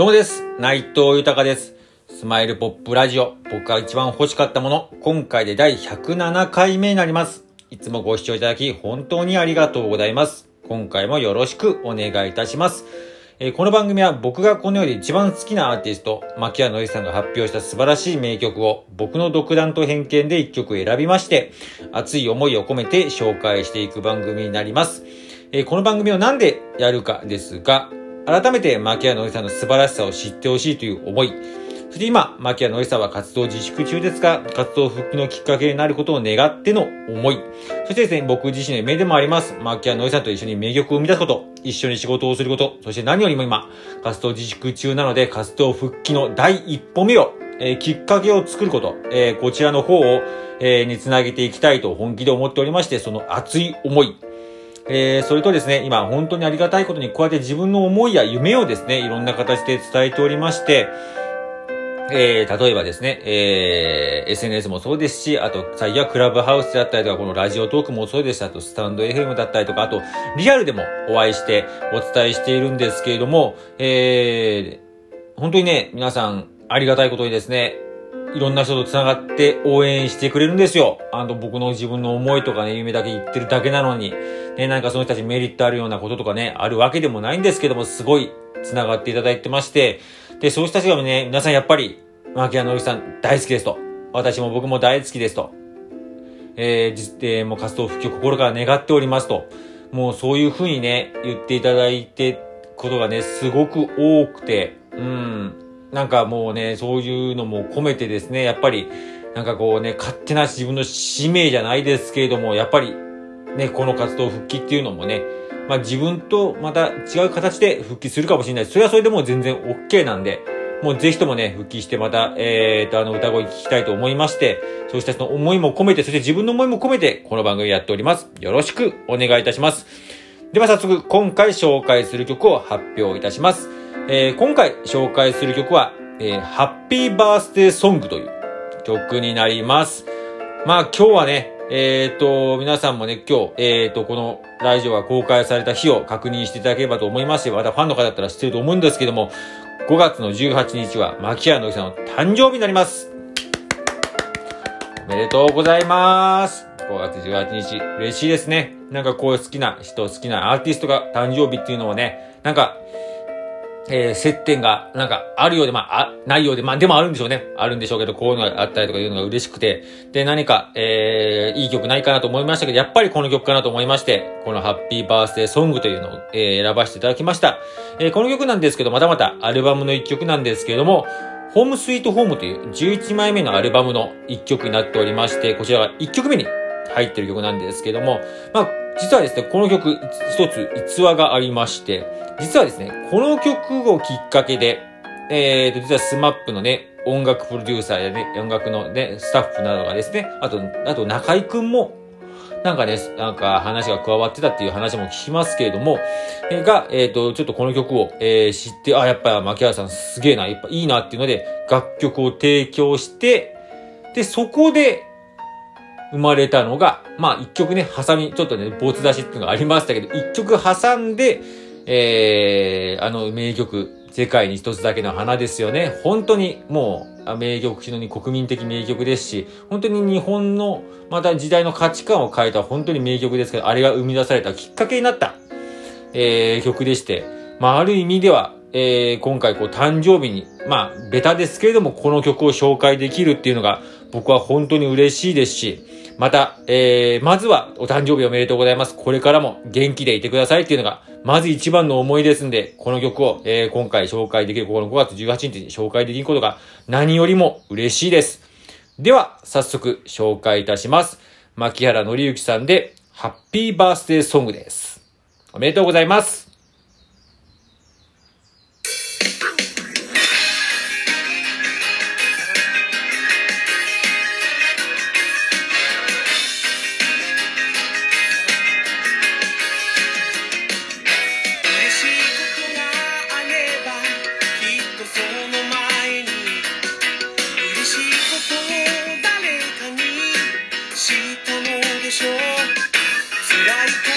どうもです。内藤豊です。スマイルポップラジオ。僕が一番欲しかったもの。今回で第107回目になります。いつもご視聴いただき本当にありがとうございます。今回もよろしくお願いいたします。えーこの番組は僕がこの世で一番好きなアーティスト、牧谷のりさんが発表した素晴らしい名曲を僕の独断と偏見で一曲選びまして、熱い思いを込めて紹介していく番組になります。えーこの番組をなんでやるかですが、改めて牧谷のりさんの素晴らしさを知ってほしいという思い、そして今、牧谷のりさんは活動自粛中ですが、活動復帰のきっかけになることを願っての思い。そしてですね、僕自身の夢でもあります。牧谷のりさんと一緒に名曲を生み出すこと、一緒に仕事をすること、そして何よりも今、活動自粛中なので、活動復帰の第一歩目を、えーきっかけを作ること、えーこちらの方を、えーにつなげていきたいと本気で思っておりまして、その熱い思い、えー、それとですね、今本当にありがたいことにこうやって自分の思いや夢をですね、いろんな形で伝えておりまして、えー、例えばですね、えー、SNS もそうですし、あと、最近はクラブハウスだったりとか、このラジオトークもそうですし、あと、スタンド FM だったりとか、あと、リアルでもお会いしてお伝えしているんですけれども、えー、本当にね、皆さん、ありがたいことにですね、いろんな人と繋がって応援してくれるんですよ。あの、僕の自分の思いとかね、夢だけ言ってるだけなのに、ね、なんかその人たちメリットあるようなこととかね、あるわけでもないんですけども、すごい繋がっていただいてまして、で、そういう人たちがね、皆さんやっぱり、牧谷のりさん大好きですと。私も僕も大好きですと。えー、実定もう活動復帰を心から願っておりますと。もうそういう風にね、言っていただいて、ことがね、すごく多くて、うん。なんかもうね、そういうのも込めてですね、やっぱり、なんかこうね、勝手な自分の使命じゃないですけれども、やっぱり、ね、この活動復帰っていうのもね、まあ自分とまた違う形で復帰するかもしれない。それはそれでも全然 OK なんで、もうぜひともね、復帰してまた、えーと、あの歌声聞きたいと思いまして、そうした人の思いも込めて、そして自分の思いも込めて、この番組やっております。よろしくお願いいたします。では早速、今回紹介する曲を発表いたします。えー今回紹介する曲は、えー、ハッピーバースデーソングという曲になります。まあ今日はね、えっ、と、皆さんもね、今日、えっ、と、このラジオが公開された日を確認していただければと思いますし、またファンの方だったら知ってると思うんですけども、5月の18日は、牧谷のりさんの誕生日になります。おめでとうございます。5月18日、嬉しいですね。なんかこういう好きな人、好きなアーティストが誕生日っていうのをね、なんか、えー、接点が、なんか、あるようで、まあ、あ、ないようで、まあ、でもあるんでしょうね。あるんでしょうけど、こういうのがあったりとかいうのが嬉しくて、で、何か、えー、いい曲ないかなと思いましたけど、やっぱりこの曲かなと思いまして、このハッピーバースデーソングというのを、えー、選ばせていただきました。えー、この曲なんですけど、またまたアルバムの一曲なんですけれども、ホームスイートホームという11枚目のアルバムの一曲になっておりまして、こちらが1曲目に入ってる曲なんですけども、まあ、実はですね、この曲、一つ逸話がありまして、実はですね、この曲をきっかけで、えーと、実は SMAP のね、音楽プロデューサーやね、音楽のね、スタッフなどがですね、あと、あと中居くんも、なんかね、なんか話が加わってたっていう話も聞きますけれども、えーが、えっ、と、ちょっとこの曲を、えー知って、あ、やっぱ槇原さんすげえな、やっぱいいなっていうので、楽曲を提供して、で、そこで、生まれたのが、まあ一曲ね、挟み、ちょっとね、ボツ出しっていうのがありましたけど、一曲挟んで、えー、あの名曲、世界に一つだけの花ですよね。本当にもう、名曲、非常に国民的名曲ですし、本当に日本の、また時代の価値観を変えた本当に名曲ですけど、あれが生み出されたきっかけになった、えー、曲でして、まあある意味では、えー、今回こう誕生日に、まあ、ベタですけれども、この曲を紹介できるっていうのが、僕は本当に嬉しいですし、また、えー、まずはお誕生日おめでとうございます。これからも元気でいてくださいっていうのが、まず一番の思いですんで、この曲を、えー、今回紹介できる、ここの5月18日に紹介できることが何よりも嬉しいです。では、早速紹介いたします。牧原紀之さんで、ハッピーバースデーソングです。おめでとうございます。Bye.